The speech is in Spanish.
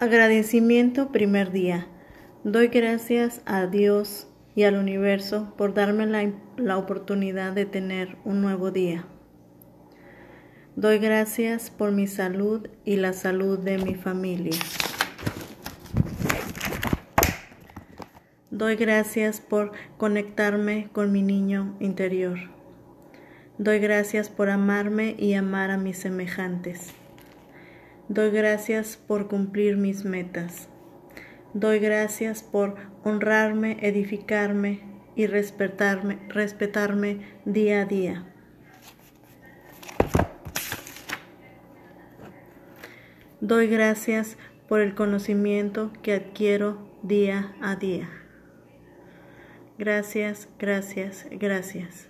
Agradecimiento primer día. Doy gracias a Dios y al universo por darme la, la, oportunidad de tener un nuevo día. Doy gracias por mi salud y la salud de mi familia. Doy gracias por conectarme con mi niño interior. Doy gracias por amarme y amar a mis semejantes. Doy gracias por cumplir mis metas. Doy gracias por honrarme, edificarme y respetarme, respetarme día a día. Doy gracias por el conocimiento que adquiero día a día. Gracias, gracias, gracias.